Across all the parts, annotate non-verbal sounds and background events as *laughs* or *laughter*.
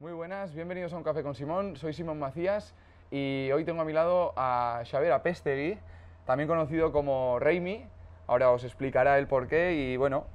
Muy buenas, bienvenidos a Un Café con Simón. Soy Simón Macías y hoy tengo a mi lado a Xavier Apestegui, también conocido como Reimi. Ahora os explicará el porqué y bueno,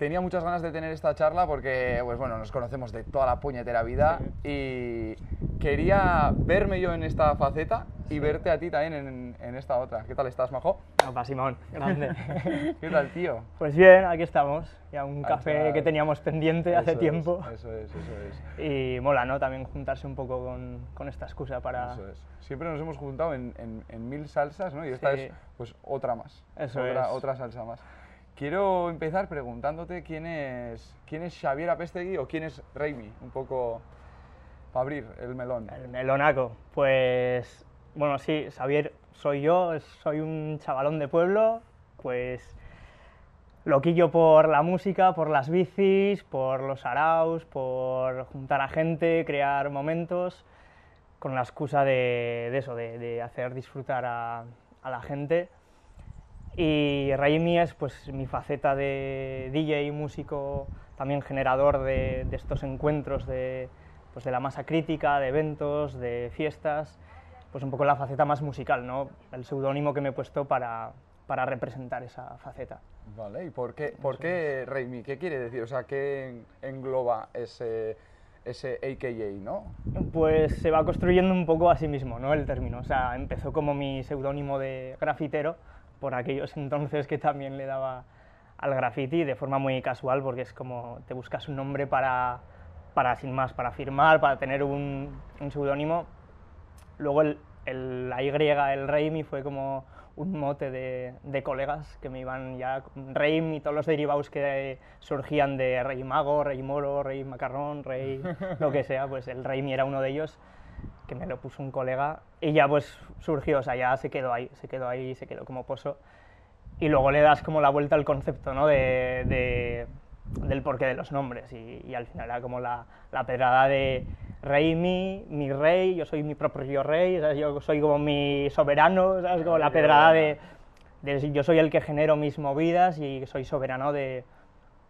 tenía muchas ganas de tener esta charla porque pues bueno, nos conocemos de toda la puñetera vida y quería verme yo en esta faceta y verte a ti también en, en esta otra. ¿Qué tal estás, Majo? Opa, Simón, grande. *laughs* ¿Qué tal, tío? Pues bien, aquí estamos. Ya un café que teníamos pendiente hace Eso es, tiempo. eso es, eso es. Y mola, ¿no? También juntarse un poco con, con esta excusa para... Eso es. Siempre nos hemos juntado en, en- en mil salsas, ¿no? Y esta Sí. es pues otra más. Eso otra, es. otra salsa más. Quiero empezar preguntándote quién es, quién es Xavier Apestegui o quién es Reimi, un poco para abrir el melón. El melonaco. Pues, bueno, sí, Xavier soy yo, soy un chavalón de pueblo, pues loquillo por la música, por las bicis, por los araos, por juntar a gente, crear momentos, con la excusa de, de eso, de, de hacer disfrutar a, a la gente. Y Raimi es pues mi faceta de DJ, músico, también generador de, de estos encuentros de, pues, de la masa crítica, de eventos, de fiestas, pues un poco la faceta más musical, ¿no? El seudónimo que me he puesto para, para representar esa faceta. Vale, ¿y por qué, por qué Reimi? ¿Qué quiere decir? O sea, ¿qué engloba ese, ese AKA, no? Pues se va construyendo un poco a sí mismo, ¿no? El término. O sea, empezó como mi seudónimo de grafitero, por aquellos *laughs* entonces que también le daba al graffiti de forma muy casual, porque es como te buscas un nombre para, para sin más, para firmar, para tener un, un seudónimo. Luego el, el- la Y, el Reimi, fue como un mote de, de colegas que me iban ya, Reim y todos los derivados que surgían de Rey Mago, Rey Moro, Rey Macarrón, Rey *laughs* lo que sea, pues el Reimi era uno de ellos que me lo puso un colega y ya pues surgió, o sea, ya se quedó ahí, se quedó ahí, se quedó como pozo y luego le das como la vuelta al concepto, ¿no? De, de- del porqué de los nombres y, y al final era como la, la pedrada de rey mi, mi rey, yo soy mi propio rey, ¿sabes? yo soy como mi soberano, ¿sabes? Como la pedrada de, de yo soy el que genero mis movidas y soy soberano de,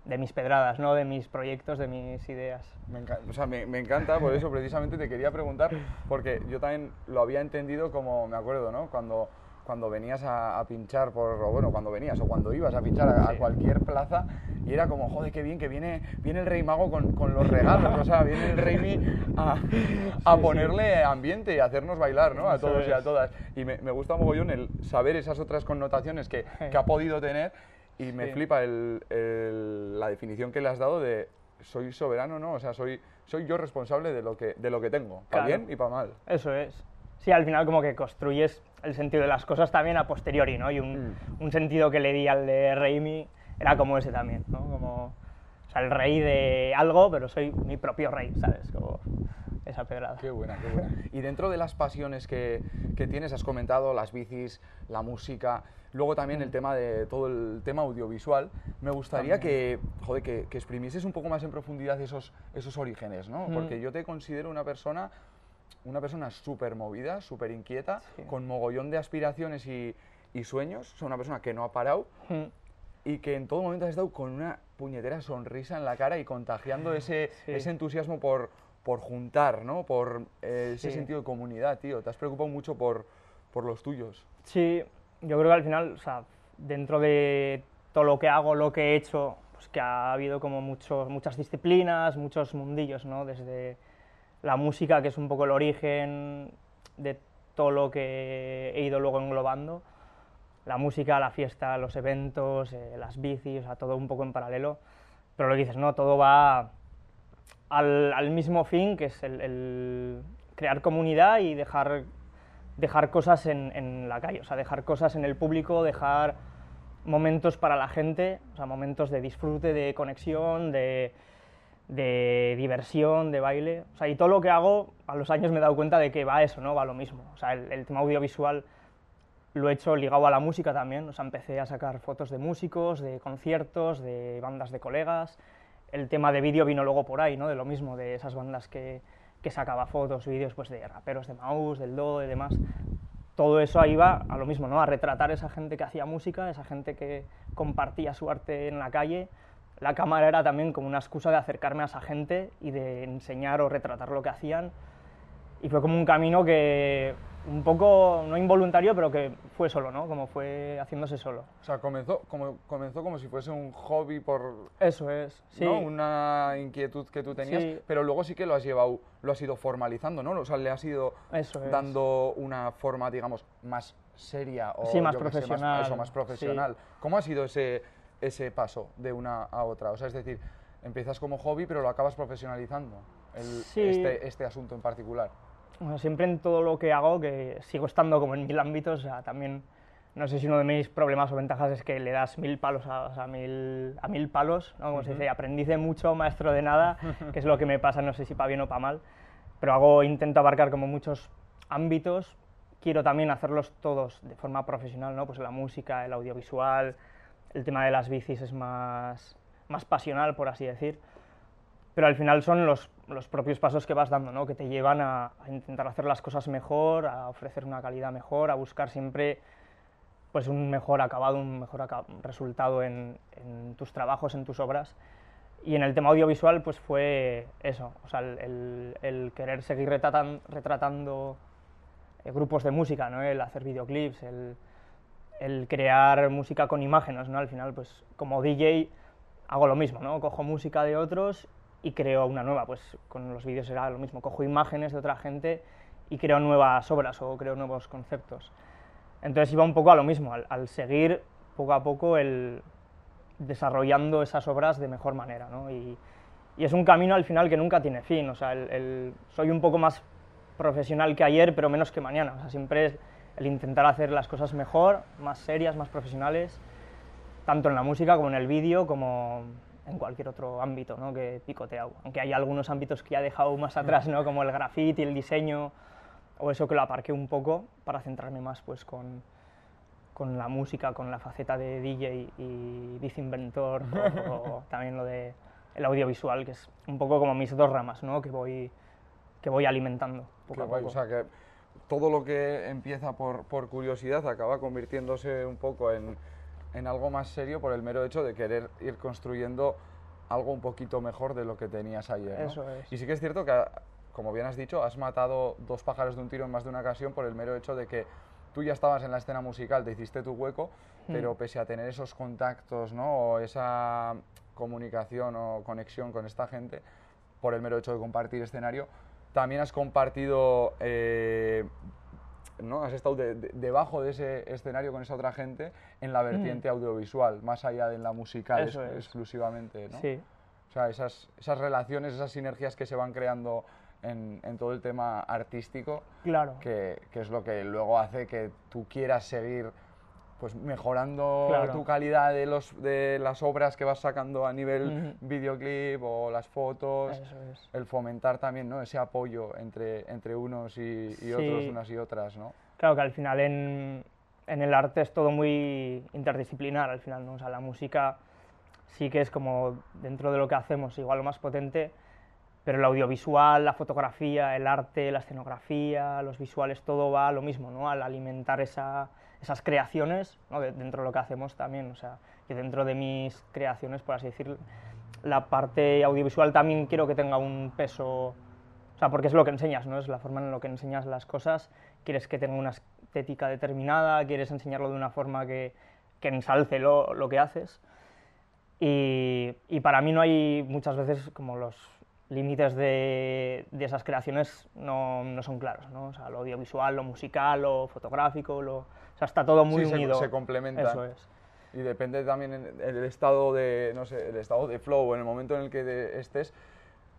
de mis pedradas, ¿no? De mis proyectos, de mis ideas. Me, enca- o sea, me, me encanta, por eso precisamente te quería preguntar, porque yo también lo había entendido como, me acuerdo, ¿no? Cuando, cuando venías a, a pinchar, por, o bueno, cuando venías o cuando ibas a pinchar a, cualquier plaza, y era como, joder, qué bien, que viene, viene el Rey Mago con, con los regalos, o sea, viene el Rey a, *laughs* a sí. ponerle ambiente y a hacernos bailar, ¿no? A todos y a todas. Y me, me gusta mogollón el saber esas otras connotaciones que, que ha podido tener, y me Sí. flipa el- el- la definición que le has dado de soy soberano, ¿no? O sea, soy, soy yo responsable de lo que, de lo que tengo, para Claro. bien y para mal. Eso es. Sí, al final como que construyes el sentido de las cosas también a posteriori, ¿no? Y un, Mm. un sentido que le di al de Reimi era como ese también, ¿no? Como, o sea, el rey de algo, pero soy mi propio rey, ¿sabes? Como esa pedrada. Qué buena, qué buena. Y dentro de las pasiones que, que tienes, has comentado las bicis, la música, luego también el tema de todo el tema audiovisual. Me gustaría que, joder, que, que exprimieses un poco más en profundidad esos, esos orígenes, ¿no? Mm. Porque yo te considero una persona, una persona súper movida, súper inquieta, Sí. con mogollón de aspiraciones y, y sueños. O sea, una persona que no ha parado Mm. y que en todo momento has estado con una puñetera sonrisa en la cara y contagiando ese, Sí. ese entusiasmo por, por juntar, ¿no? Por eh, ese Sí. sentido de comunidad, tío. Te has preocupado mucho por, por los tuyos. Sí, yo creo que al final, o sea, dentro de todo lo que hago, lo que he hecho, pues que ha habido como muchos, muchas disciplinas, muchos mundillos, ¿no? Desde la música, que es un poco el origen de todo lo que he ido luego englobando, la música, la fiesta, los eventos, eh, las bicis, o sea, todo un poco en paralelo. Pero lo que dices, ¿no? Todo va al, al mismo fin, que es el, el crear comunidad y dejar, dejar cosas en, la calle, o sea, dejar cosas en el público, dejar momentos para la gente, o sea, momentos de disfrute, de conexión, de, diversión, de baile. O sea, y todo lo que hago, a los años me he dado cuenta de que va eso, ¿no? Va lo mismo. O sea, el, el tema audiovisual lo he hecho ligado a la música también. O sea, empecé a sacar fotos de músicos, de conciertos, de bandas de colegas. El tema de vídeo vino luego por ahí, ¿no? De lo mismo, de esas bandas que, que sacaba fotos, vídeos pues, de raperos de Maus, del Do y demás. Todo eso ahí va a lo mismo, ¿no? A retratar esa gente que hacía música, esa gente que compartía su arte en la calle, la cámara era también como una excusa de acercarme a esa gente y de enseñar o retratar lo que hacían. Y fue como un camino que un poco, no involuntario, pero que fue solo, ¿no? Como fue haciéndose solo. O sea, comenzó como, comenzó como si fuese un hobby por... Eso es, sí. ¿no? Una inquietud que tú tenías, Sí. pero luego sí que lo has llevado, lo has ido formalizando, ¿no? O sea, le has ido Eso es. dando una forma, digamos, más seria o Sí, más qué sé, profesional, eso, más sí. profesional. ¿Cómo ha sido ese, ese paso de una a otra? O sea, es decir, empiezas como hobby, pero lo acabas profesionalizando, el- este, este asunto en particular. Bueno, siempre en todo lo que hago, que sigo estando como en mil ámbitos, o sea, también, no sé si uno de mis problemas o ventajas es que le das mil palos a, o sea, mil, a mil palos, ¿no? como se dice, aprendiz de mucho, maestro de nada, que es lo que me pasa, no sé si para bien o para mal, pero hago, intento abarcar como muchos ámbitos, quiero también hacerlos todos de forma profesional, ¿no? pues la música, el audiovisual, el tema de las bicis es más, más pasional, por así decir pero al final son los, los propios pasos que vas dando, ¿no? que te llevan a, intentar hacer las cosas mejor, a ofrecer una calidad mejor, a buscar siempre pues, un mejor acabado, un mejor resultado en, tus trabajos, en tus obras. Y en el tema audiovisual pues fue eso, o sea, el, querer seguir retratan- retratando eh, grupos de música, ¿no? el hacer videoclips, el, el crear música con imágenes, ¿no? Al final, pues como DJ hago lo mismo, ¿no? Cojo música de otros y creo una nueva, pues con los vídeos era lo mismo, cojo imágenes de otra gente y creo nuevas obras o creo nuevos conceptos. Entonces iba un poco a lo mismo, al, seguir poco a poco el desarrollando esas obras de mejor manera, ¿no? Y, es un camino al final que nunca tiene fin, o sea, el- soy un poco más profesional que ayer, pero menos que mañana, o sea, siempre es el intentar hacer las cosas mejor, más serias, más profesionales, tanto en la música como en el vídeo, como en cualquier otro ámbito ¿no? que picoteado. Aunque hay algunos ámbitos que ya he dejado más atrás, ¿no? como el graffiti, el diseño, o eso que lo aparqué un poco para centrarme más pues, con, con la música, con la faceta de DJ y bici inventor, o, o *laughs* también lo de el audiovisual, que es un poco como mis dos ramas ¿no? que, voy, que voy alimentando poco Qué a guay, poco. O sea que todo lo que empieza por, por curiosidad acaba convirtiéndose un poco en, en algo más serio por el mero hecho de querer ir construyendo algo un poquito mejor de lo que tenías ayer. ¿no? Eso es. Y sí que es cierto que, como bien has dicho, has matado dos pájaros de un tiro en más de una ocasión por el mero hecho de que tú ya estabas en la escena musical, te hiciste tu hueco, Hmm. pero pese a tener esos contactos ¿no? o esa comunicación o conexión con esta gente, por el mero hecho de compartir escenario, también has compartido, eh, ¿no? has estado de- de- debajo de ese escenario con esa otra gente en la vertiente audiovisual, más allá de la musical es. exclusivamente. ¿no? Sí, O sea, esas, esas relaciones, esas sinergias que se van creando en, en todo el tema artístico, claro. que, que es lo que luego hace que tú quieras seguir pues mejorando Claro. tu calidad de, los, de las obras que vas sacando a nivel videoclip o las fotos, Eso es. el fomentar también ¿no? ese apoyo entre, entre unos y, y Sí. otros, unas y otras, ¿no? Claro que al final en, en el arte es todo muy interdisciplinar, al final, ¿no? O sea, la música sí que es como dentro de lo que hacemos igual lo más potente, pero el audiovisual, la fotografía, el arte, la escenografía, los visuales, todo va a lo mismo, ¿no? Al alimentar esa- esas creaciones, ¿no? de- dentro de lo que hacemos también, o sea, que dentro de mis creaciones, por así decir, la parte audiovisual también quiero que tenga un peso o sea, porque es lo que enseñas, ¿no? Es la forma en la que enseñas las cosas. Quieres que tenga una estética determinada, quieres enseñarlo de una forma que, que ensalce lo, lo que haces. Y, y para mí no hay muchas veces como los límites de, de esas creaciones no, no son claros, ¿no? O sea, lo audiovisual, lo musical, lo fotográfico, sea, está todo muy Sí, se- unido. se complementan. Eso es. Y depende también el estado de, no sé, el estado de flow, en el momento en el que estés,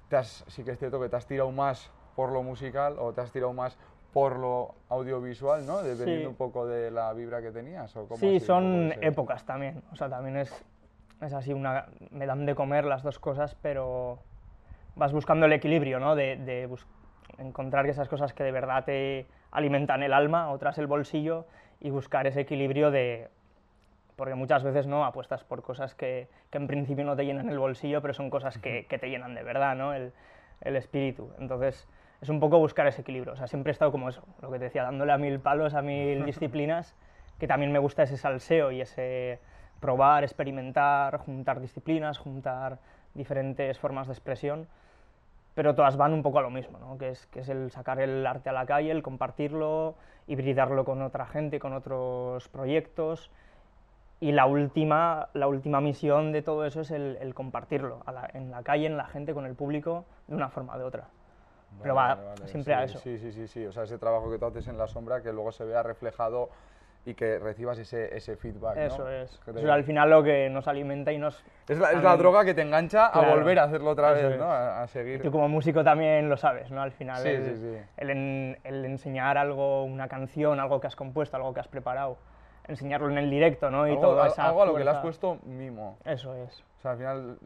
te has- sí que es cierto que te has tirado más por lo musical o te has tirado más por lo audiovisual, ¿no? Dependiendo Sí. un poco de la vibra que tenías. ¿o cómo Sí, son épocas también. O sea, también es, es así una... Me dan de comer las dos cosas, pero vas buscando el equilibrio, ¿no? De, de encontrar esas cosas que de verdad te alimentan el alma, otras el bolsillo, y buscar ese equilibrio de... Porque muchas veces no apuestas por cosas que, que en principio no te llenan el bolsillo, pero son cosas que, que te llenan de verdad, ¿no? El, el espíritu. Entonces, es un poco buscar ese equilibrio. O sea, siempre he estado como eso, lo que te decía, dándole a mil palos, a mil *laughs* disciplinas, que también me gusta ese salseo y ese probar, experimentar, juntar disciplinas, juntar diferentes formas de expresión, pero todas van un poco a lo mismo, ¿no? que, es, que es el sacar el arte a la calle, el compartirlo, hibridarlo con otra gente, con otros proyectos, y la última, la última misión de todo eso es el, compartirlo en la calle, en la gente, con el público, de una forma o de otra. Pero va siempre a eso. Sí, sí, sí, sí. O sea, ese trabajo que tú haces en la sombra, que luego se vea reflejado y que recibas ese, ese feedback. Eso es. Eso es al final lo que nos alimenta y nos... Es la, es la droga que te engancha a volver a hacerlo otra vez, ¿no? A, seguir. tú como músico también lo sabes, ¿no? Al final, el, el, el, enseñar algo, una canción, algo que has compuesto, algo que has preparado, enseñarlo en el directo, ¿no? Y algo, todo algo a lo que le has puesto mimo. Eso es. O sea, al final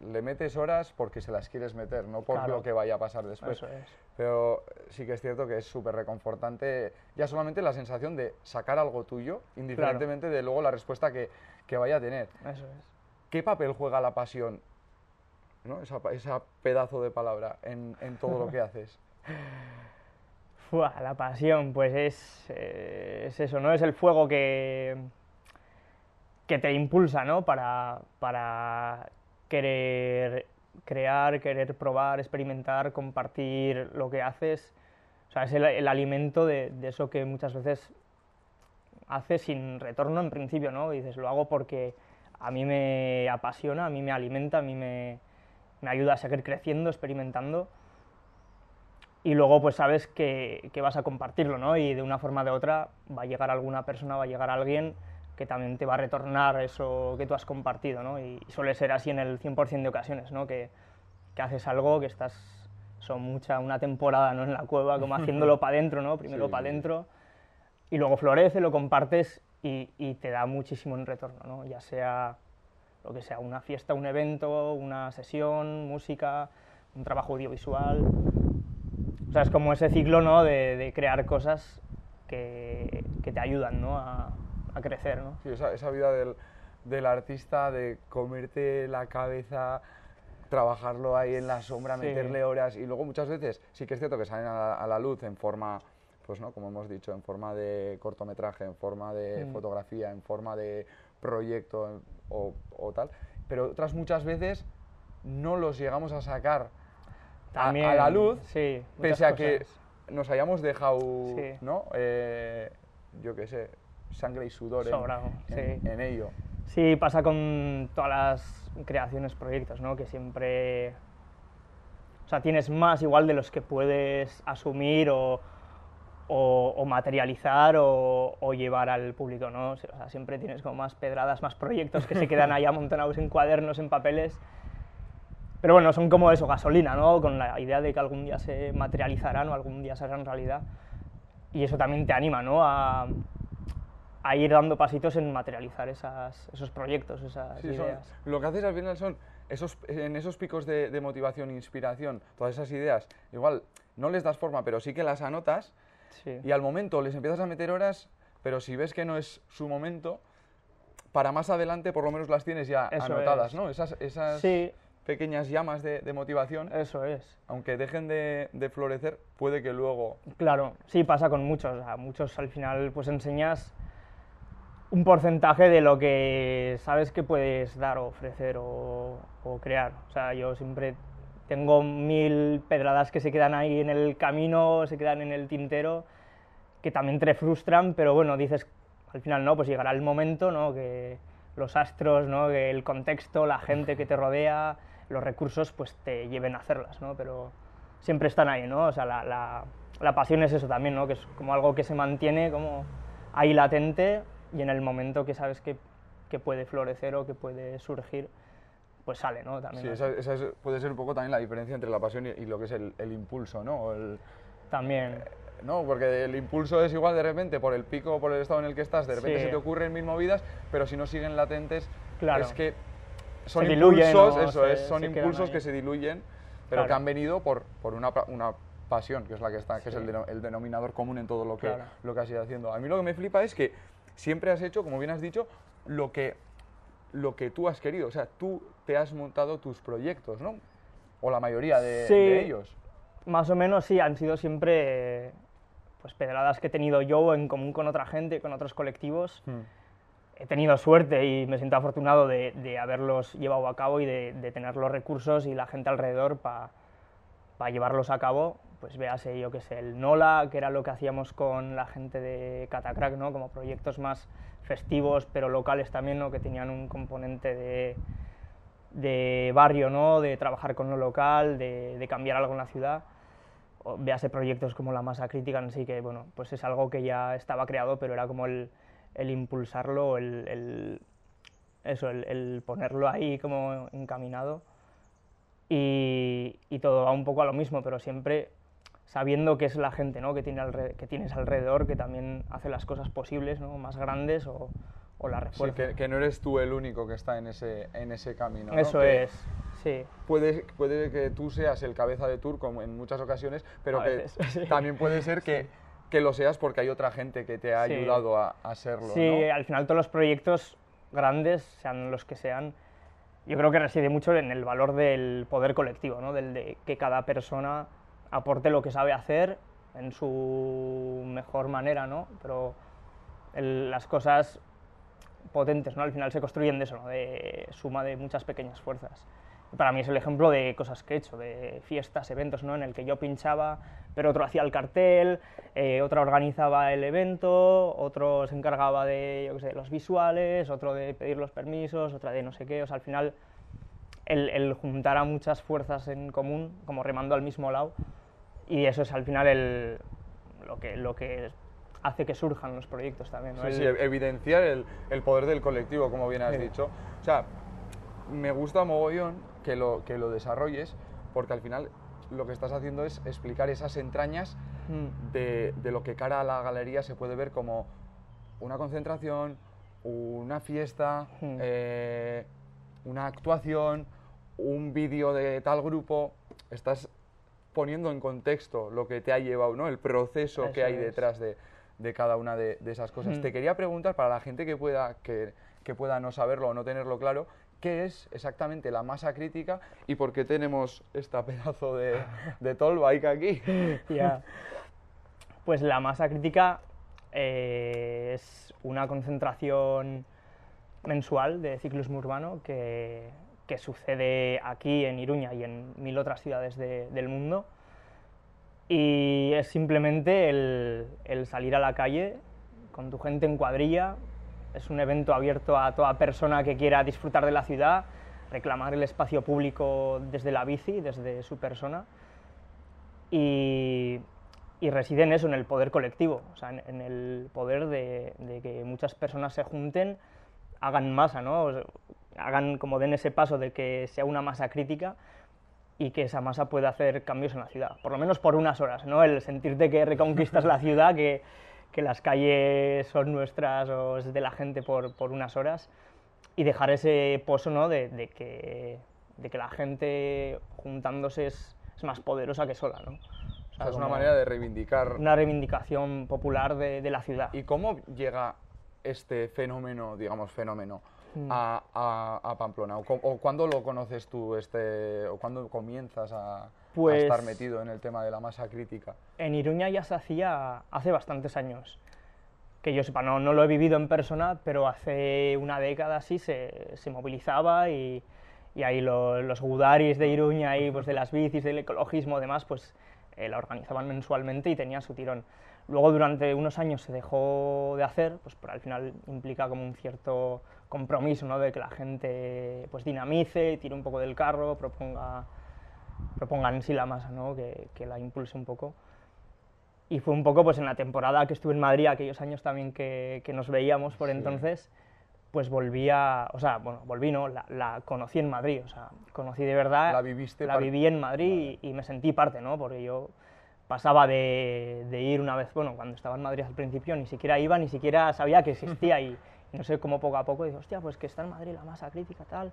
le, metes horas porque se las quieres meter, no por lo que vaya a pasar después. Eso es. Pero sí que es cierto que es súper reconfortante ya solamente la sensación de sacar algo tuyo, indiferentemente de luego la respuesta que, que, vaya a tener. Eso es. ¿Qué papel juega la pasión, ¿no? esa, esa pedazo de palabra, en, en todo lo que *laughs* haces? La pasión, pues es, eh, es, eso, ¿no? Es el fuego que, que te impulsa, ¿no? Para, para querer crear, querer probar, experimentar, compartir lo que haces. O sea, es el, alimento de, eso que muchas veces haces sin retorno en principio, ¿no? Dices, lo hago porque a mí me apasiona, a mí me alimenta, a mí me, me ayuda a seguir creciendo, experimentando y luego pues sabes que, que, vas a compartirlo, ¿no? Y de una forma o de otra va a llegar alguna persona, va a llegar alguien que también te va a retornar eso que tú has compartido, ¿no? Y suele ser así en el 100% de ocasiones, ¿no? Que, que, haces algo, que estás, son mucha, una temporada, ¿no? En la cueva, como haciéndolo *laughs* para adentro, ¿no? Primero para adentro, y luego florece, lo compartes y, y, te da muchísimo en retorno, ¿no? Ya sea lo que sea, una fiesta, un evento, una sesión, música, un trabajo audiovisual, o sea, es como ese ciclo ¿no? de, de crear cosas que, que, te ayudan ¿no? a, a crecer. ¿no? Sí, esa, esa vida del, del, artista, de comerte la cabeza, trabajarlo ahí en la sombra, meterle horas y luego muchas veces sí que es cierto que salen a la, luz en forma, pues no, como hemos dicho, en forma de cortometraje, en forma de mm. fotografía, en forma de proyecto o, o tal, pero otras muchas veces no los llegamos a sacar a, la luz, sí, pese a que nos hayamos dejado, ¿no? Eh, yo qué sé, sangre y sudor en, ello. Sí, pasa con todas las creaciones, proyectos, ¿no? Que siempre... O sea, tienes más igual de los que puedes asumir o, o, materializar o, o, llevar al público, ¿no? O sea, siempre tienes como más pedradas, más proyectos que se quedan ahí *laughs* amontonados en cuadernos, en papeles pero bueno, son como eso, gasolina, ¿no? Con la idea de que algún día se materializarán o algún día se harán realidad. Y eso también te anima, ¿no? A, a ir dando pasitos en materializar esas, esos proyectos, esas ideas. lo que haces al final son esos, en esos picos de, de, motivación, inspiración, todas esas ideas, igual no les das forma, pero sí que las anotas sí. y al momento les empiezas a meter horas, pero si ves que no es su momento, para más adelante por lo menos las tienes ya anotadas, ¿no? Esas, esas... Sí, pequeñas llamas de, motivación. Eso es. Aunque dejen de, florecer, puede que luego... Claro, sí, pasa con muchos. A muchos al final pues enseñas un porcentaje de lo que sabes que puedes dar o ofrecer o, crear. O sea, yo siempre tengo mil pedradas que se quedan ahí en el camino, se quedan en el tintero, que también te frustran, pero bueno, dices, al final no, pues llegará el momento, ¿no? Que los astros, ¿no? Que el contexto, la gente que te rodea, los recursos pues te lleven a hacerlas, ¿no? Pero siempre están ahí, ¿no? O sea, la, la, la, pasión es eso también, ¿no? Que es como algo que se mantiene como ahí latente y en el momento que sabes que, que puede florecer o que puede surgir, pues sale, ¿no? También, sí, esa, puede ser un poco también la diferencia entre la pasión y, lo que es el, el impulso, ¿no? El, también. Eh, no, porque el impulso es igual de repente por el pico, por el estado en el que estás, de repente se te ocurren mil movidas, pero si no siguen latentes, claro. es que son impulsos, eso es, son impulsos que se diluyen, pero que han venido por, por una, una, pasión, que es la que está, que es el, el, denominador común en todo lo que, lo que has ido haciendo. A mí lo que me flipa es que siempre has hecho, como bien has dicho, lo que, lo que tú has querido. O sea, tú te has montado tus proyectos, ¿no? O la mayoría de, de ellos. Más o menos sí, han sido siempre pues pedradas que he tenido yo en común con otra gente, con otros colectivos. Hmm he tenido suerte y me siento afortunado de, de haberlos llevado a cabo y de, de, tener los recursos y la gente alrededor para pa llevarlos a cabo. Pues véase, yo que sé, el NOLA, que era lo que hacíamos con la gente de Catacrack, ¿no? como proyectos más festivos, pero locales también, ¿no? que tenían un componente de, de barrio, ¿no? de trabajar con lo local, de, de cambiar algo en la ciudad. O, véase proyectos como la masa crítica en sí, que bueno, pues es algo que ya estaba creado, pero era como el, el impulsarlo, el, el eso, el, el, ponerlo ahí como encaminado. Y, y, todo va un poco a lo mismo, pero siempre sabiendo que es la gente ¿no? que, tiene alrededor, que tienes alrededor que también hace las cosas posibles, ¿no? más grandes o, o la refuerza. Sí, que, que, no eres tú el único que está en ese, en ese camino. ¿no? Eso que es, sí. Puede, puede que tú seas el cabeza de tour, como en muchas ocasiones, pero A que veces, *laughs* sí. también puede ser que, que lo seas porque hay otra gente que te ha Sí. ayudado a, a serlo. Sí, ¿no? al final todos los proyectos grandes, sean los que sean, yo creo que reside mucho en el valor del poder colectivo, ¿no? del de que cada persona aporte lo que sabe hacer en su mejor manera, ¿no? Pero el- las cosas potentes, ¿no? Al final se construyen de eso, ¿no? De suma de muchas pequeñas fuerzas. Para mí es el ejemplo de cosas que he hecho, de fiestas, eventos, ¿no? En el que yo pinchaba, pero otro hacía el cartel, eh, otro organizaba el evento, otro se encargaba de, yo qué sé, los visuales, otro de pedir los permisos, otra de no sé qué. O sea, al final el, el juntar a muchas fuerzas en común, como remando al mismo lado, y eso es al final el, lo, que, lo que hace que surjan los proyectos también. ¿no? Sí, El- sí, evidenciar el, el poder del colectivo, como bien has Sí. dicho. O sea, me gusta mogollón que lo, que lo desarrolles, porque al final lo que estás haciendo es explicar esas entrañas Mm. de, de lo que cara a la galería se puede ver como una concentración, una fiesta, Mm. eh, una actuación, un vídeo de tal grupo. Estás poniendo en contexto lo que te ha llevado, ¿no? El proceso que Eso hay es. detrás de, de cada una de, de esas cosas. Mm. Te quería preguntar, para la gente que pueda, que, que pueda no saberlo o no tenerlo claro, ¿qué es exactamente la masa crítica y por qué tenemos esta *laughs* pedazo de, de aquí? *laughs* Pues la masa crítica eh, es una concentración mensual de ciclismo urbano que, que sucede aquí en Iruña y en mil otras ciudades de- del mundo. Y es simplemente el salir a la calle con tu gente en cuadrilla. Es un evento abierto a toda persona que quiera disfrutar de la ciudad, reclamar el espacio público desde la bici, desde su persona y, y reside en eso, en el poder colectivo, o sea, en, en el poder de, de que muchas personas se junten, hagan masa, ¿no? O sea, hagan como den ese paso de que sea una masa crítica y que esa masa pueda hacer cambios en la ciudad, por lo menos por unas horas, ¿no? El sentirte que reconquistas la *laughs* ciudad, que, que las calles son nuestras o es de la gente por, por unas horas y dejar ese pozo, ¿no? De, de que, de que la gente juntándose es, es más poderosa que sola, ¿no? O O sea, es una manera de reivindicar. una reivindicación popular de, de la ciudad. ¿Y cómo llega este fenómeno, digamos, fenómeno. A, a- a Pamplona? ¿O, o cuándo lo conoces tú, este, o cuándo comienzas a, a Pues- estar metido en el tema de la masa crítica? En Iruña ya se hacía hace bastantes años. Que yo sepa, no, no lo he vivido en persona, pero hace una década sí se, se movilizaba y, y ahí lo- los gudaris de Iruña y pues de las bicis, del ecologismo y demás, pues eh, la organizaban mensualmente y tenía su tirón. Luego durante unos años se dejó de hacer, pues pero al final implica como un cierto compromiso, ¿no? De que la gente pues dinamice, tire un poco del carro, proponga, proponga en sí la masa, ¿no? Que, que la impulse un poco. Y fue un poco pues en la temporada que estuve en Madrid, aquellos años también que, que nos veíamos por Sí. entonces, pues volví a, o sea, bueno, volví no, la, la conocí en Madrid, o sea, conocí de verdad, La viviste la viví en Madrid y, y me sentí parte, ¿no? Porque yo pasaba de, de ir una vez, bueno, cuando estaba en Madrid al principio ni siquiera iba, ni siquiera sabía que existía y no sé cómo poco a poco digo, hostia, pues que está en Madrid la masa crítica, tal.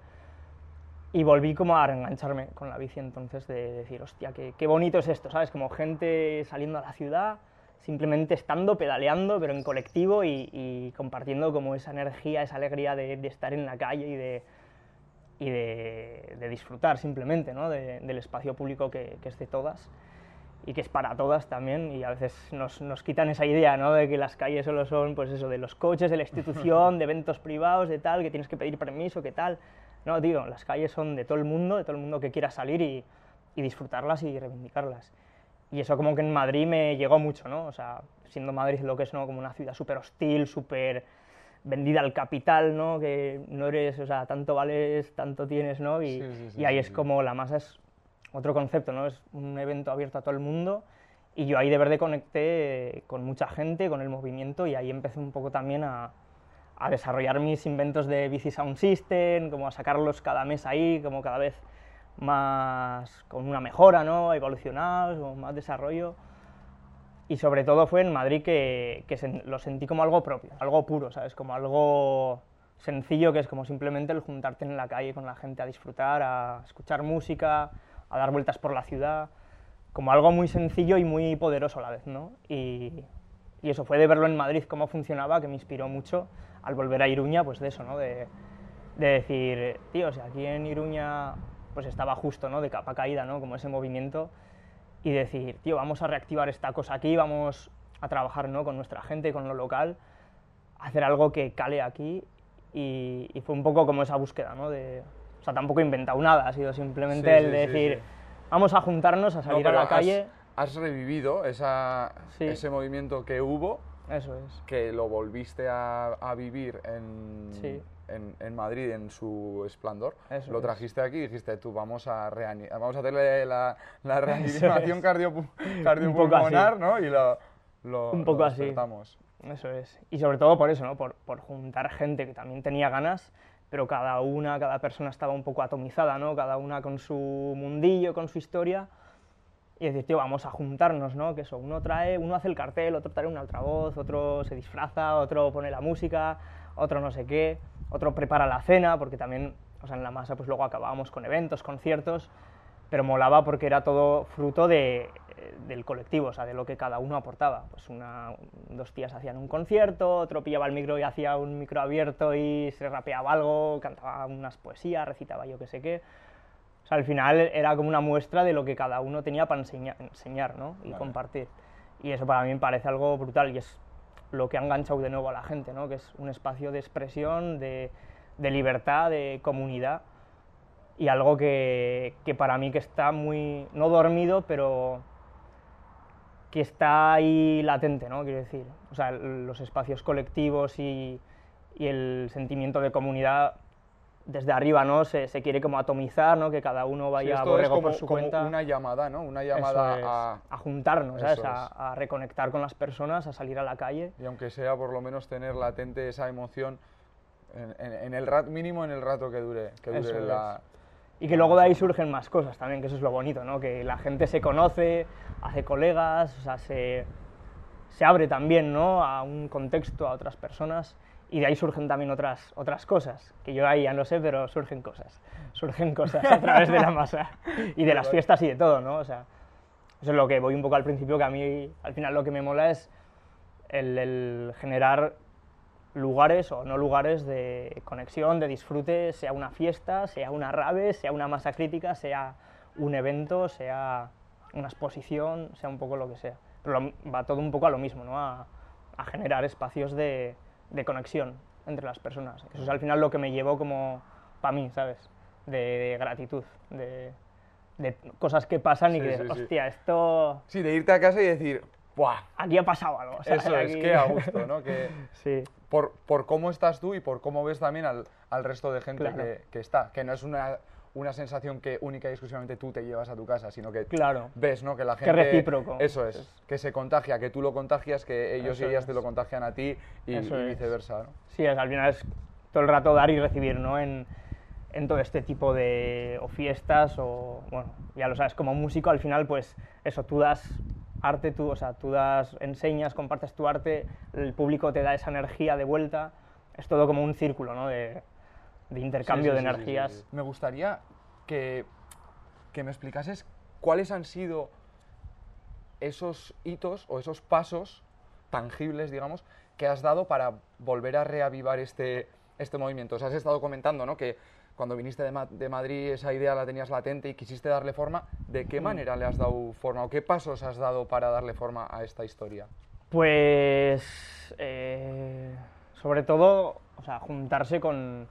Y volví como a reengancharme con la bici entonces de decir, hostia, qué, qué bonito es esto, ¿sabes? Como gente saliendo a la ciudad, simplemente estando, pedaleando, pero en colectivo y, compartiendo como esa energía, esa alegría de, estar en la calle y de, y de, disfrutar simplemente ¿no? de- del espacio público que, que es de todas. Y que es para todas también, y a veces nos, nos, quitan esa idea, ¿no? De que las calles solo son, pues eso, de los coches, de la institución, *laughs* de eventos privados, de tal, que tienes que pedir permiso, que tal. No, tío, las calles son de todo el mundo, de todo el mundo que quiera salir y, y disfrutarlas y reivindicarlas. Y eso como que en Madrid me llegó mucho, ¿no? O sea, siendo Madrid lo que es, ¿no? Como una ciudad súper hostil, súper vendida al capital, ¿no? Que no eres, o sea, tanto vales, tanto tienes, ¿no? Y, Sí, sí, sí, y ahí es como la masa es otro concepto, ¿no? Es un evento abierto a todo el mundo y yo ahí de verdad conecté con mucha gente, con el movimiento y ahí empecé un poco también a, a desarrollar mis inventos de bici sound system, como a sacarlos cada mes ahí, como cada vez más con una mejora, ¿no? Evolucionados, con más desarrollo. Y sobre todo fue en Madrid que, que lo sentí como algo propio, algo puro, ¿sabes? Como algo sencillo que es como simplemente el juntarte en la calle con la gente a disfrutar, a escuchar música, a dar vueltas por la ciudad, como algo muy sencillo y muy poderoso a la vez, ¿no? Y, y eso fue de verlo en Madrid, cómo funcionaba, que me inspiró mucho al volver a Iruña, pues de eso, ¿no? De, de decir, tío, o sea, aquí en Iruña pues estaba justo, ¿no? De capa caída, ¿no? Como ese movimiento y decir, tío, vamos a reactivar esta cosa aquí, vamos a trabajar, ¿no? Con nuestra gente, con lo local, hacer algo que cale aquí y, y fue un poco como esa búsqueda, ¿no? De, o sea, tampoco he inventado nada, ha sido simplemente Sí, el de sí, decir, sí. vamos a juntarnos, a No, salir a pero la has- calle, Has, revivido esa, ese movimiento que hubo, eso es. que lo volviste a, a vivir en, en, en Madrid en su esplendor. Eso lo es. trajiste aquí y dijiste, tú, vamos a, vamos a hacerle la, la reanimación es. cardiopulmonar, ¿no? Y lo, lo, Un poco lo así. Eso es. Y sobre todo por eso, ¿no? Por, por juntar gente que también tenía ganas, pero cada una, cada persona estaba un poco atomizada, ¿no? Cada una con su mundillo, con su historia. Y decir, tío, vamos a juntarnos, ¿no? Que uno trae, uno hace el cartel, otro trae un altavoz, otro se disfraza, otro pone la música, otro no sé qué, otro prepara la cena, porque también, o sea, en la masa pues luego acabábamos con eventos, conciertos, pero molaba porque era todo fruto de, del colectivo, o sea, de lo que cada uno aportaba. Pues una, dos tías hacían un concierto, otro pillaba el micro y hacía un micro abierto y se rapeaba algo, cantaba unas poesías, recitaba yo qué sé qué. O sea, al final era como una muestra de lo que cada uno tenía para enseña- enseñar ¿no? y Vale. compartir. Y eso para mí me parece algo brutal y es lo que ha enganchado de nuevo a la gente, ¿no? que es un espacio de expresión, de, de libertad, de comunidad y algo que, que para mí que está muy, no dormido, pero que está ahí latente, ¿no? Quiero decir, o sea, los espacios colectivos y, y el sentimiento de comunidad desde arriba, ¿no? Se, se quiere como atomizar, ¿no? Que cada uno vaya es borrego como, por su como cuenta. una llamada, ¿no? Una llamada es, a... a juntarnos, A, a reconectar con las personas, a salir a la calle. Y aunque sea por lo menos tener latente esa emoción en, en- en el rato mínimo en el rato que dure, que dure la... Y que luego de ahí surgen más cosas también, que eso es lo bonito, ¿no? Que la gente se conoce, hace colegas, o sea, se, se abre también, ¿no? A un contexto, a otras personas, y de ahí surgen también otras, otras cosas, que yo ahí ya no sé, pero surgen cosas. Surgen cosas a través de la masa y de las fiestas y de todo, ¿no? O sea, eso es lo que voy un poco al principio, que a mí al final lo que me mola es el, el generar lugares o no lugares de conexión, de disfrute, sea una fiesta, sea una rave, sea una masa crítica, sea un evento, sea una exposición, sea un poco lo que sea. Pero lo- va todo un poco a lo mismo, ¿no? A, a generar espacios de, de conexión entre las personas. Eso es al final lo que me llevó como para mí, ¿sabes? De, de gratitud, de, de cosas que pasan y Sí, que, sí, sí. hostia, esto... Sí, de irte a casa y decir, ¡buah! Aquí ha pasado algo. ¿sabes? Eso es, Aquí- que a gusto, ¿no? *laughs* Que Sí, por, por cómo estás tú y por cómo ves también al, al resto de gente Claro. que, que está. Que no es una, una sensación que única y exclusivamente tú te llevas a tu casa, sino que claro. ves, ¿no? Que la Que gente... recíproco. Eso es, que se contagia, que tú lo contagias, que ellos Eso y ellas es. te lo contagian a ti y, y es. viceversa, ¿no? Sí, es, al final es todo el rato dar y recibir, ¿no? En, en todo este tipo de o fiestas o, bueno, ya lo sabes, como músico al final, pues eso, tú das arte, tú, o sea, tú das, enseñas, compartes tu arte, el público te da esa energía de vuelta, es todo como un círculo, ¿no? De, de intercambio Sí, sí, de sí, energías. Me gustaría que, que me explicases cuáles han sido esos hitos o esos pasos tangibles, digamos, que has dado para volver a reavivar este, este movimiento. O sea, has estado comentando, ¿no? Que cuando viniste de, de, Madrid esa idea la tenías latente y quisiste darle forma, ¿de qué manera le has dado forma o qué pasos has dado para darle forma a esta historia? Pues eh, sobre todo, o sea, juntarse con,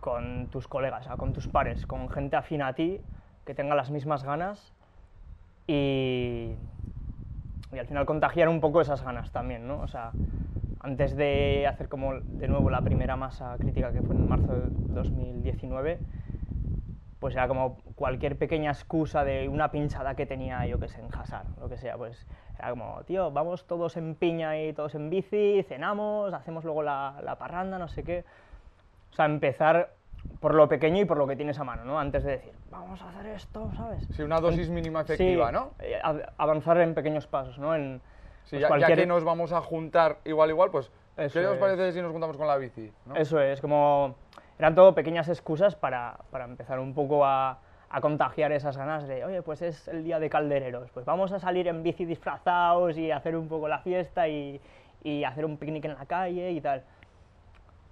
con tus colegas, con tus pares, con gente afín a ti, que tenga las mismas ganas y, y al final contagiar un poco esas ganas también, ¿no? O sea, antes de hacer como de nuevo la primera masa crítica que fue en marzo de 2019, pues era como cualquier pequeña excusa de una pinchada que tenía yo que sé en Hasar, lo que sea, pues era como, tío, vamos todos en piña y todos en bici, cenamos, hacemos luego la, la parranda, no sé qué. O sea, empezar por lo pequeño y por lo que tienes a mano, ¿no? Antes de decir, vamos a hacer esto, ¿sabes? Sí, una dosis mínima efectiva, Sí, ¿no? eh, avanzar en pequeños pasos, ¿no? En, Sí, pues ya, ya cualquier- que nos vamos a juntar igual, igual, pues, Eso ¿qué os parece si nos juntamos con la bici? ¿no? Eso es, como eran todo pequeñas excusas para, para empezar un poco a, a contagiar esas ganas de, oye, pues es el día de caldereros, pues vamos a salir en bici disfrazados y hacer un poco la fiesta y, y hacer un picnic en la calle y tal.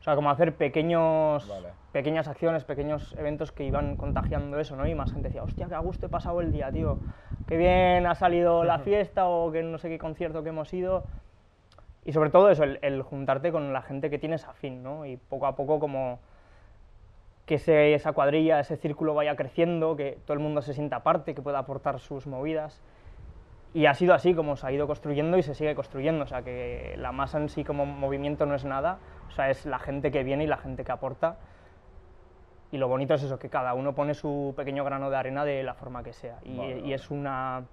O sea, como hacer pequeños, Vale. pequeñas acciones, pequeños eventos que iban contagiando eso, ¿no? Y más gente decía, hostia, qué a gusto he pasado el día, tío. Qué bien ha salido la fiesta o que no sé qué concierto que hemos ido. Y sobre todo eso, el, el juntarte con la gente que tienes afín, ¿no? Y poco a poco como que ese- esa cuadrilla, ese círculo vaya creciendo, que todo el mundo se sienta parte, que pueda aportar sus movidas. Y ha sido así como se ha ido construyendo y se sigue construyendo, o sea que la masa en sí como movimiento no es nada, o sea, es la gente que viene y la gente que aporta. Y lo bonito es eso, que cada uno pone su pequeño grano de arena de la forma que sea. Y, Vale, y es una...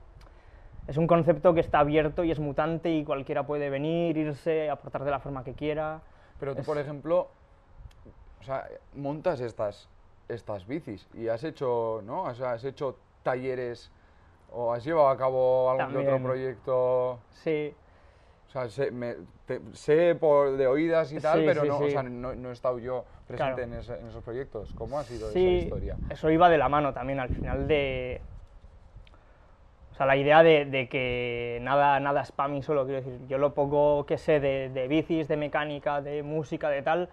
Es un concepto que está abierto y es mutante y cualquiera puede venir, irse, aportar de la forma que quiera. Pero tú, Es- por ejemplo, o sea, montas estas, estas bicis y has hecho, ¿no? O sea, has hecho talleres o has llevado a cabo algún que otro También. proyecto. Sí, O sea, sé, me- te- sé por de oídas y tal, Sí, pero sí, no, o sí. sea, no, no he estado yo presente Claro. en, ese- en esos proyectos. ¿Cómo ha sido sí, esa historia? eso iba de la mano también al final de... O sea, la idea de, de que nada, nada es para mí solo, quiero decir, yo lo poco que sé de, de bicis, de mecánica, de música, de tal,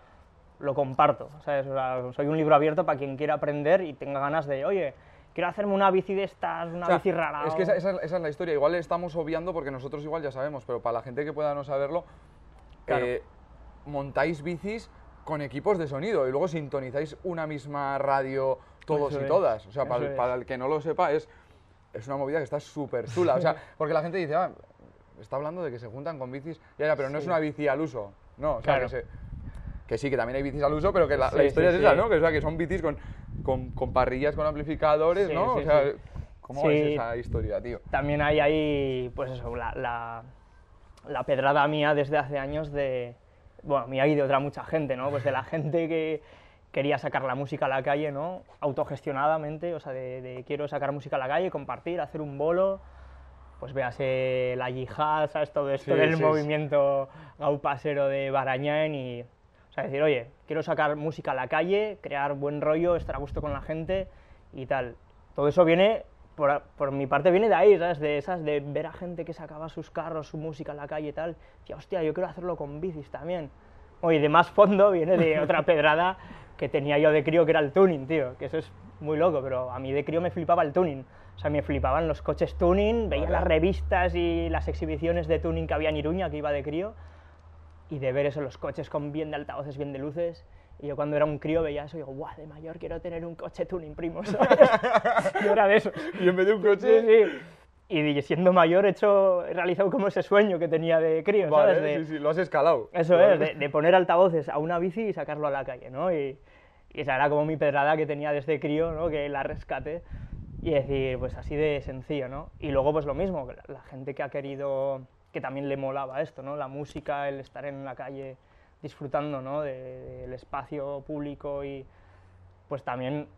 lo comparto, ¿sabes? O sea, soy un libro abierto para quien quiera aprender y tenga ganas de, oye, quiero hacerme una bici de estas, una O sea, bici rara. Es que o- esa, esa es- esa es la historia. Igual estamos obviando porque nosotros igual ya sabemos, pero para la gente que pueda no saberlo, Claro. eh, montáis bicis con equipos de sonido y luego sintonizáis una misma radio todos Eso y es, todas. O sea, para, el- para el que no lo sepa, es, es una movida que está súper chula. O sea, *laughs* porque la gente dice, ah, está hablando de que se juntan con bicis. Ya, ya, pero no es Sí. una bici al uso. No, o sea, Claro. que, se- que sí, que también hay bicis al uso, pero que la, la Sí, historia sí, es esa, sí. ¿no? Que, o sea, que son bicis con, con, con parrillas, con amplificadores, Sí, ¿no? sí, o sea, sí. ¿cómo Sí. es esa historia, tío? también hay ahí, pues eso, la, la, la pedrada mía desde hace años de, bueno, mía y de otra mucha gente, ¿no? Pues de la gente que quería sacar la música a la calle, ¿no? Autogestionadamente, o sea, de, de quiero sacar música a la calle, compartir, hacer un bolo, pues véase la yihad, ¿sabes? Todo esto Sí, del sí, sí. movimiento gaupasero de Barañán y, o sea, decir, oye, quiero sacar música a la calle, crear buen rollo, estar a gusto con la gente y tal. Todo eso viene, por, por mi parte, viene de ahí, ¿sabes? De esas, de ver a gente que sacaba sus carros, su música a la calle y tal. Decía, hostia, yo quiero hacerlo con bicis también. Oye, de más fondo viene de otra *laughs* pedrada que tenía yo de crío, que era el tuning, tío. Que eso es muy loco, pero a mí de crío me flipaba el tuning. O sea, me flipaban los coches tuning, veía las revistas y las exhibiciones de tuning que había en Iruña, que iba de crío, y de ver eso, los coches con bien de altavoces, bien de luces. Y yo cuando era un crío veía eso y digo, guau, de mayor quiero tener un coche tuning, primo, *laughs* ¿sabes? *laughs* yo era de eso. Y en vez de un coche... Sí, sí. Y siendo mayor he, hecho, he realizado como ese sueño que tenía de crío, Vale, ¿sabes? De- sí, sí, lo has escalado. eso Vale. es, de, de poner altavoces a una bici y sacarlo a la calle, ¿no? Y, y esa era como mi pedrada que tenía desde crío, ¿no? Que la rescate. Y decir, pues así de sencillo, ¿no? Y luego pues lo mismo, la, la gente que ha querido, que también le molaba esto, ¿no? La música, el estar en la calle disfrutando, ¿no? de- del espacio público y pues también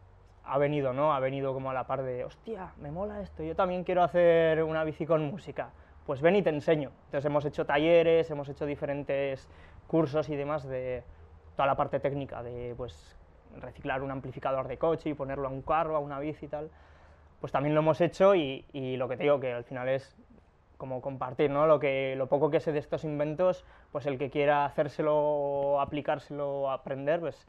ha venido, ¿no? Ha venido como a la par de, hostia, me mola esto, yo también quiero hacer una bici con música. Pues ven y te enseño. Entonces hemos hecho talleres, hemos hecho diferentes cursos y demás de toda la parte técnica de, pues, reciclar un amplificador de coche y ponerlo a un carro, a una bici y tal. Pues también lo hemos hecho y, y lo que te digo, que al final es como compartir, ¿no? Lo, que, lo poco que sé de estos inventos, pues el que quiera hacérselo, aplicárselo, aprender, pues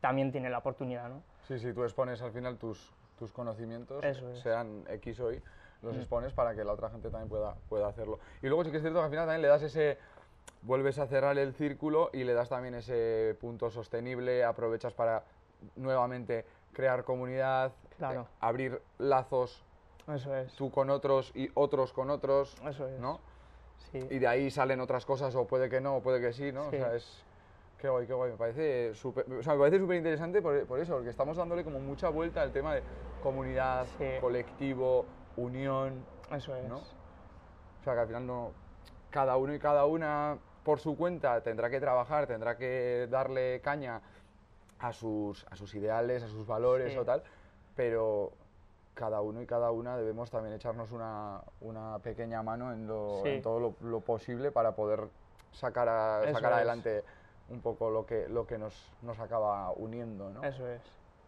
también tiene la oportunidad, ¿no? Sí, sí, tú expones al final tus, tus conocimientos, Eso es. sean X o Y, los Mm. expones para que la otra gente también pueda, pueda hacerlo. Y luego sí que es cierto que al final también le das ese, vuelves a cerrar el círculo y le das también ese punto sostenible, aprovechas para nuevamente crear comunidad, Claro. eh, abrir lazos Eso es. tú con otros y otros con otros, Eso es. ¿no? Sí. Y de ahí salen otras cosas, o puede que no, o puede que sí, ¿no? Sí. O sea, es... Qué guay, qué guay. Me parece súper o sea, me parece súper interesante por, por eso, porque estamos dándole como mucha vuelta al tema de comunidad, Sí. colectivo, unión, Eso es. ¿no? O sea, que al final no... Cada uno y cada una por su cuenta tendrá que trabajar, tendrá que darle caña a sus, a sus ideales, a sus valores o tal, pero cada uno y cada una debemos también echarnos una, una pequeña mano en, lo- Sí. en todo lo, lo posible para poder sacar, a- sacar es. adelante un poco lo que, lo que nos, nos acaba uniendo, ¿no? Eso es.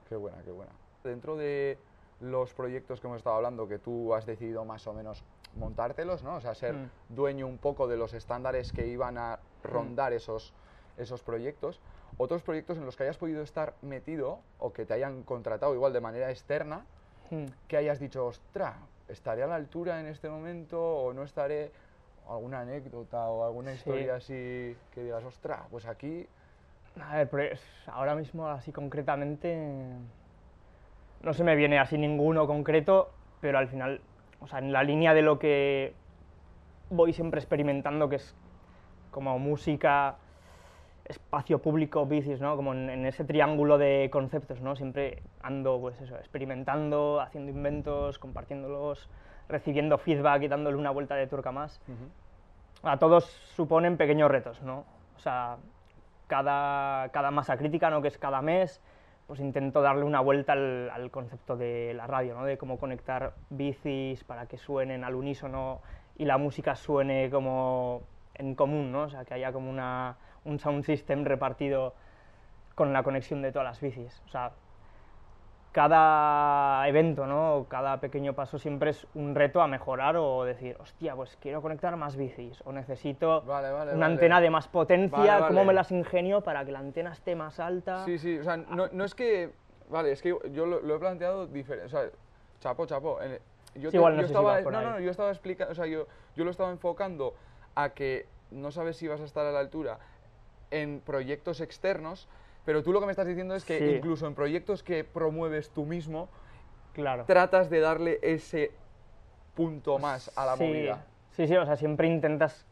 Qué buena, qué buena. Dentro de los proyectos que hemos estado hablando, que tú has decidido más o menos montártelos, ¿no? O sea, ser Mm. dueño un poco de los estándares que iban a rondar esos, esos proyectos. Otros proyectos en los que hayas podido estar metido o que te hayan contratado igual de manera externa, Mm. que hayas dicho, ostra, ¿estaré a la altura en este momento o no estaré? ¿Alguna anécdota o alguna Sí. historia así que digas, ostra, pues aquí... A ver, pues ahora mismo, así concretamente, no se me viene así ninguno concreto, pero al final, o sea, en la línea de lo que voy siempre experimentando, que es como música, espacio público, bicis, ¿no? Como en, en ese triángulo de conceptos, ¿no? Siempre ando, pues eso, experimentando, haciendo inventos, compartiéndolos, recibiendo feedback y dándole una vuelta de turca más. A todos suponen pequeños retos, ¿no? O sea, cada, cada masa crítica, ¿no? que es cada mes, pues intento darle una vuelta al, al concepto de la radio, ¿no? de cómo conectar bicis para que suenen al unísono y la música suene como en común, ¿no? o sea, que haya como una, un sound system repartido con la conexión de todas las bicis. O sea, cada evento, ¿no? cada pequeño paso siempre es un reto a mejorar o decir, hostia, pues quiero conectar más bicis o necesito Vale, vale, una vale. antena de más potencia, cómo me las ingenio para que la antena esté más alta. Sí, sí, o sea, no, no es que. Vale, es que yo lo, lo he planteado diferente. O sea, chapo, chapo. yo Sí, igual no yo si estaba, por no, no, yo estaba explicando. O sea, yo, yo lo estaba enfocando a que no sabes si vas a estar a la altura en proyectos externos, pero tú lo que me estás diciendo es que Sí. incluso en proyectos que promueves tú mismo, Claro. tratas de darle ese punto más a la sí, movida. Sí, sí, o sea, siempre intentas...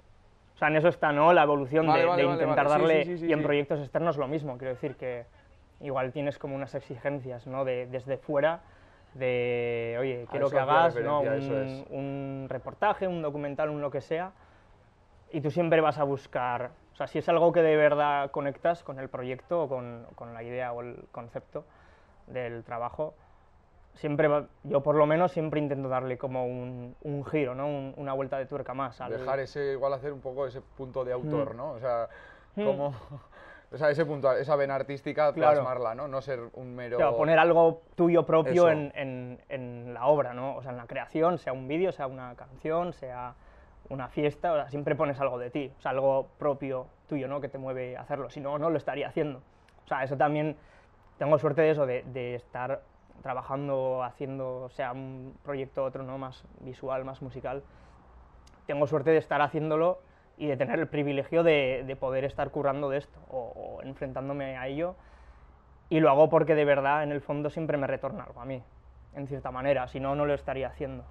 O sea, en eso está, ¿no? La evolución Vale, de, vale, de intentar vale. Darle... sí, y en proyectos externos lo mismo, quiero decir que igual tienes como unas exigencias, ¿no? De, desde fuera, de, oye, quiero eso que hagas ¿no? un, es. un reportaje, un documental, un lo que sea, y tú siempre vas a buscar... O sea, si es algo que de verdad conectas con el proyecto o con, con la idea o el concepto del trabajo, siempre va- yo por lo menos siempre intento darle como un, un giro, ¿no? Un- una vuelta de tuerca más. al- Dejar ese, igual hacer un poco ese punto de autor, Mm. ¿no? O sea, Mm. como. *laughs* O sea, ese punto, esa vena artística, Claro. plasmarla, ¿no? No ser un mero. Claro, poner algo tuyo propio en, en- en la obra, ¿no? O sea, en la creación, sea un vídeo, sea una canción, sea una fiesta, o sea, siempre pones algo de ti, o sea, algo propio tuyo, ¿no? Que te mueve a hacerlo, si no, no lo estaría haciendo. O sea, eso también, tengo suerte de eso, de, estar trabajando, haciendo, sea un proyecto otro, ¿no? Más visual, más musical. Tengo suerte de estar haciéndolo y de tener el privilegio de, de poder estar currando de esto o, o enfrentándome a ello y lo hago porque de verdad en el fondo siempre me retorna algo a mí, en cierta manera, si no, no lo estaría haciendo.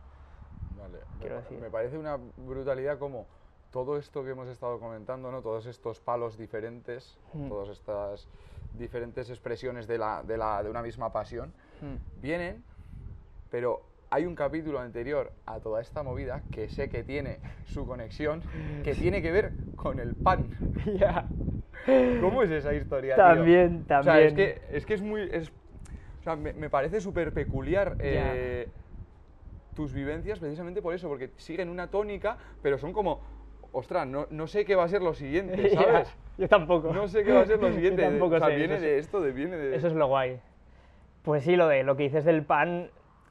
Quiero me, decir. me parece una brutalidad como todo esto que hemos estado comentando, ¿no? Todos estos palos diferentes, Mm. todas estas diferentes expresiones de, la, de, la, de una misma pasión, Mm. vienen, pero hay un capítulo anterior a toda esta movida que sé que tiene su conexión, que tiene que ver con el pan. *laughs* Ya. ¿Cómo es esa historia? tío? También, O sea, es también. que es, que es muy... es- o sea, me, me parece súper peculiar eh, tus vivencias precisamente por eso, porque siguen una tónica, pero son como... Ostras, no, no sé qué va a ser lo siguiente, *laughs* ¿sabes? Yo tampoco. No sé qué va a ser lo *laughs* siguiente. tampoco o sea, sé, viene de es- esto, de, viene de... Eso es lo guay. Pues sí, lo de lo que dices del pan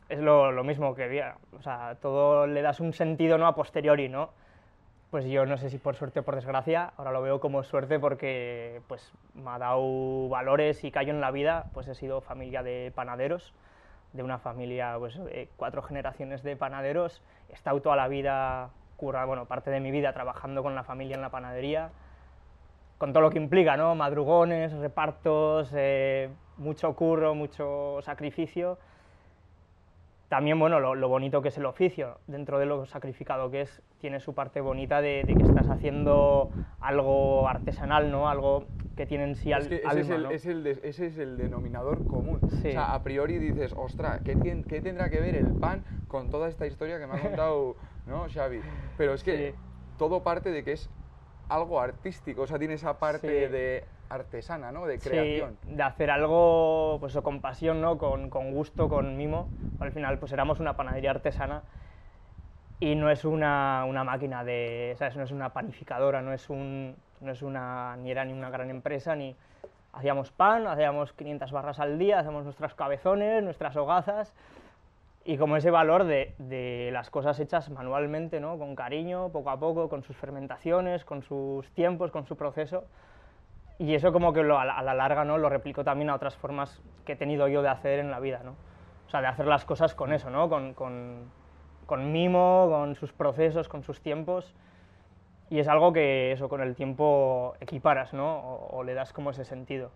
es lo, lo mismo que había. O sea, todo le das un sentido no a posteriori, ¿no? pues yo no sé si por suerte o por desgracia, ahora lo veo como suerte porque pues me ha dado valores y callo en la vida, pues he sido familia de panaderos, de una familia pues de cuatro generaciones de panaderos, he estado toda la vida, curra, bueno, parte de mi vida trabajando con la familia en la panadería, con todo lo que implica, ¿no? Madrugones, repartos, eh, mucho curro, mucho sacrificio, también, bueno, lo, bonito que es el oficio, dentro de lo sacrificado que es, tiene su parte bonita de, que estás haciendo algo artesanal, ¿no? Algo que tiene en sí es ese, es el, es el ese es el denominador común. O sea, a priori dices, ostra, ¿qué, ¿qué, tendrá que ver el pan con toda esta historia que me ha *laughs* contado ¿no, Xavi? Pero es que todo parte de que es algo artístico, o sea, tiene esa parte de artesana, ¿no? De creación. Sí, de hacer algo pues, con pasión, ¿no? Con, con, gusto, con mimo. Al final, pues éramos una panadería artesana y no es una, una máquina de... ¿sabes? No es una panificadora, no es, un, no es una... ni era ni una gran empresa, ni... Hacíamos pan, hacíamos 500 barras al día, hacíamos nuestras cabezones, nuestras hogazas y como ese valor de, de, las cosas hechas manualmente, ¿no? con cariño, poco a poco, con sus fermentaciones, con sus tiempos, con su proceso, y eso como que lo, a, la, larga ¿no? lo replico también a otras formas que he tenido yo de hacer en la vida, ¿no? O sea, de hacer las cosas con eso, ¿no? Con, con, con mimo, con sus procesos, con sus tiempos. Y es algo que eso con el tiempo equiparas, ¿no? O, le das como ese sentido.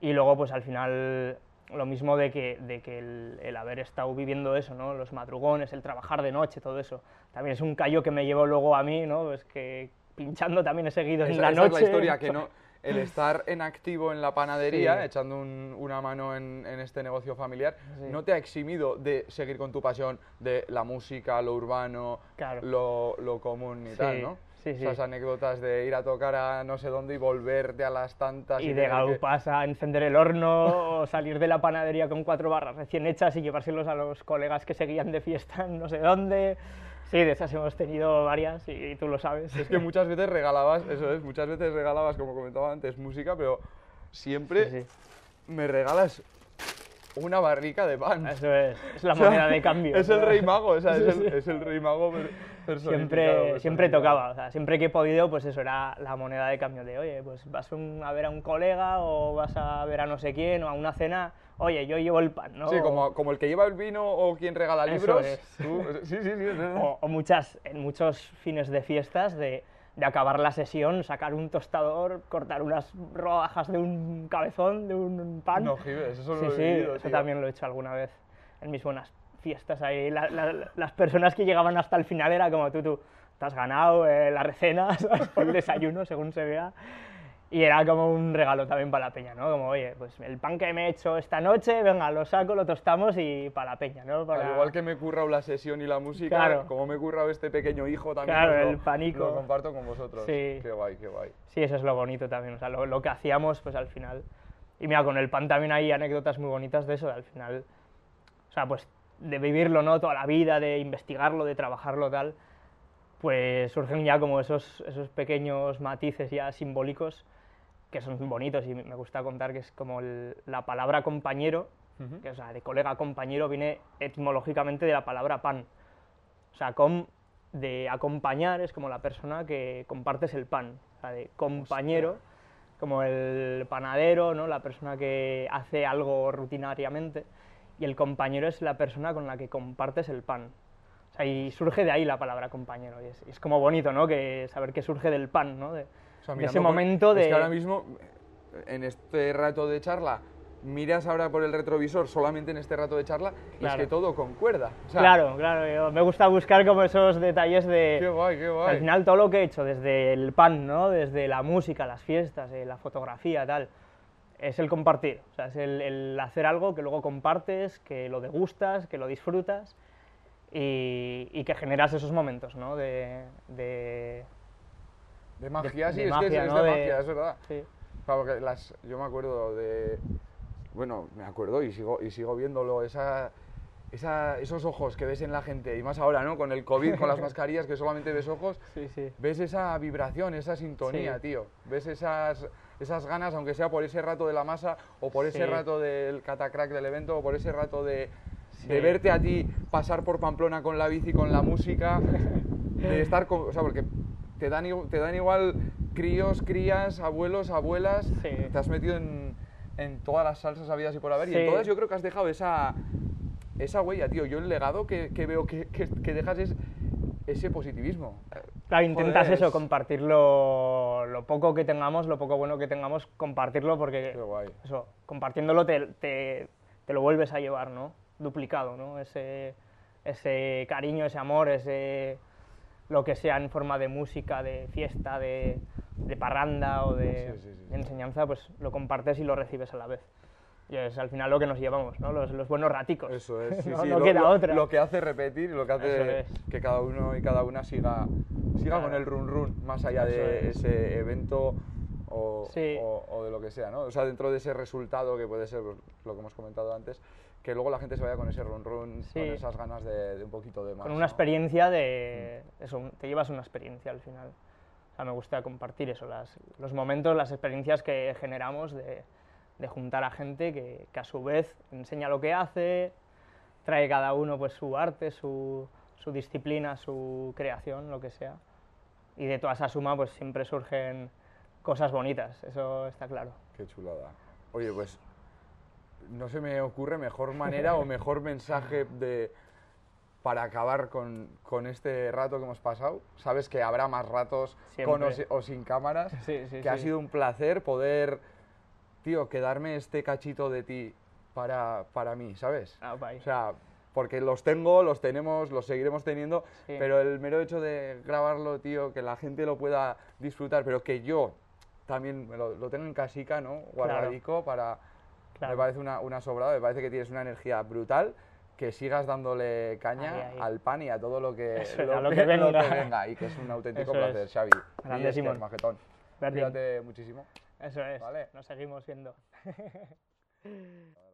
Y luego, pues al final, lo mismo de que, de que el, el, haber estado viviendo eso, ¿no? Los madrugones, el trabajar de noche, todo eso. También es un callo que me llevo luego a mí, ¿no? Pues que pinchando también he seguido en la noche. es la historia, que no el estar en activo en la panadería, echando una mano en, este negocio familiar, no te ha eximido de seguir con tu pasión de la música, lo urbano, lo, común y tal, ¿no? Esas anécdotas de ir a tocar a no sé dónde y volverte a las tantas. Y, de gaupas a encender el horno, o salir de la panadería con cuatro barras recién hechas y llevárselos a los colegas que seguían de fiesta en no sé dónde. Sí, de esas hemos tenido varias y, tú lo sabes. Es que muchas veces regalabas, eso es, muchas veces regalabas, como comentaba antes, música, pero siempre me regalas una barrica de pan. Eso es, es la *laughs* moneda de cambio. Es el rey mago, o sea, es, el, es, el, rey mago Siempre, siempre tocaba, o sea, siempre que he podido, pues eso era la moneda de cambio de, oye, pues vas a ver a un colega o vas a ver a no sé quién o a una cena oye, yo llevo el pan, ¿no? Sí, como, como el que lleva el vino o quien regala libros. sí, sí, sí. *laughs* o, o, muchas, en muchos fines de fiestas de, de, acabar la sesión, sacar un tostador, cortar unas rodajas de un cabezón, de un pan. No, Gives, eso lo he vivido, Sí, eso también lo he hecho alguna vez en mis buenas fiestas ahí. las personas que llegaban hasta el final era como tú, tú, te has ganado eh, la recena, *laughs* el desayuno, según se vea. Y era como un regalo también para la peña, ¿no? Como, oye, pues el pan que me he hecho esta noche, venga, lo saco, lo tostamos y para la peña, ¿no? Para... Al igual que me he currado la sesión y la música, como me he currado este pequeño hijo también, claro, el panico. lo comparto con vosotros. Sí. Qué guay, qué guay. Sí, eso es lo bonito también, o sea, lo, lo, que hacíamos, pues al final... Y mira, con el pan también hay anécdotas muy bonitas de eso, al final... O sea, pues de vivirlo, ¿no? Toda la vida, de investigarlo, de trabajarlo, tal... Pues surgen ya como esos, esos pequeños matices ya simbólicos que son bonitos y me gusta contar que es como la palabra compañero, que o sea, de colega compañero viene etimológicamente de la palabra pan. O sea, com, de acompañar es como la persona que compartes el pan, o sea, de compañero, como el panadero, ¿no? la persona que hace algo rutinariamente, y el compañero es la persona con la que compartes el pan. O sea, y surge de ahí la palabra compañero, y es, es como bonito, ¿no? Que saber que surge del pan, ¿no? De, ese momento de... Es que ahora mismo, en este rato de charla, miras ahora por el retrovisor solamente en este rato de charla es que todo concuerda. claro, claro. me gusta buscar como esos detalles de... Qué guay, qué guay. Al final todo lo que he hecho, desde el pan, ¿no? Desde la música, las fiestas, eh, la fotografía, tal, es el compartir. O sea, es el, hacer algo que luego compartes, que lo degustas, que lo disfrutas y, que generas esos momentos, ¿no? de de magia, sí, es que es, de, magia, es verdad. Sí. porque las, yo me acuerdo de. Bueno, me acuerdo y sigo, y sigo viéndolo, esa, esa, esos ojos que ves en la gente, y más ahora, ¿no? Con el COVID, con las *laughs* mascarillas, que solamente ves ojos, sí, sí. ves esa vibración, esa sintonía, tío. Ves esas, esas ganas, aunque sea por ese rato de la masa, o por ese rato del catacrack del evento, o por ese rato de, de verte a ti pasar por Pamplona con la bici, con la música, de estar con. O sea, porque te dan, te dan igual críos, crías, abuelos, abuelas. Sí. Te has metido en, en todas las salsas habidas y por haber. Y en todas yo creo que has dejado esa, esa huella, tío. Yo el legado que, que veo que, que- que dejas es ese positivismo. Claro, intentas Joder, eso, es- compartirlo, lo poco que tengamos, lo poco bueno que tengamos, compartirlo porque Qué guay. eso, compartiéndolo te, te- te lo vuelves a llevar, ¿no? Duplicado, ¿no? Ese, ese cariño, ese amor, ese lo que sea en forma de música, de fiesta, de, de parranda o de, Sí, sí, sí, sí. de enseñanza, pues lo compartes y lo recibes a la vez. Y es al final lo que nos llevamos, ¿no? Los, los buenos raticos. Eso es, *laughs* no lo, queda lo- otra. lo que hace repetir y lo que hace es. que cada uno y cada una siga, siga con el run run, más allá de es. ese evento o, Sí. o- o de lo que sea, ¿no? O sea, dentro de ese resultado que puede ser pues, lo que hemos comentado antes, que luego la gente se vaya con ese run run, Sí. con esas ganas de, de un poquito de más. con una ¿no? experiencia de eso un- te llevas una experiencia al final o sea, me gusta compartir eso las- los momentos las experiencias que generamos de, de juntar a gente que, que a su vez enseña lo que hace trae cada uno pues su arte su, su disciplina su creación lo que sea y de toda esa suma pues siempre surgen cosas bonitas eso está claro Qué chulada. Oye, pues no se me ocurre mejor manera o mejor mensaje de para acabar con, con este rato que hemos pasado. Sabes que habrá más ratos con o, Siempre. o sin cámaras. Sí, sí, que ha sí. sido un placer poder, tío, quedarme este cachito de ti para, para mí, ¿sabes? Ah. O sea, porque los tengo, los tenemos, los seguiremos teniendo, pero el mero hecho de grabarlo, tío, que la gente lo pueda disfrutar, pero que yo también lo, lo tenga en casica, ¿no? Guardadico para... Claro. Me parece una, una sobrada, me parece que tienes una energía brutal, que sigas dándole caña Ahí, ahí. al pan y a todo lo que, *laughs* Eso, lo lo que, que *laughs* lo que venga. venga, y que es un auténtico Eso es. placer, Xavi. Grande, Simón. majetón. Cuídate muchísimo. eso es Vale. nos seguimos viendo Claro. *laughs*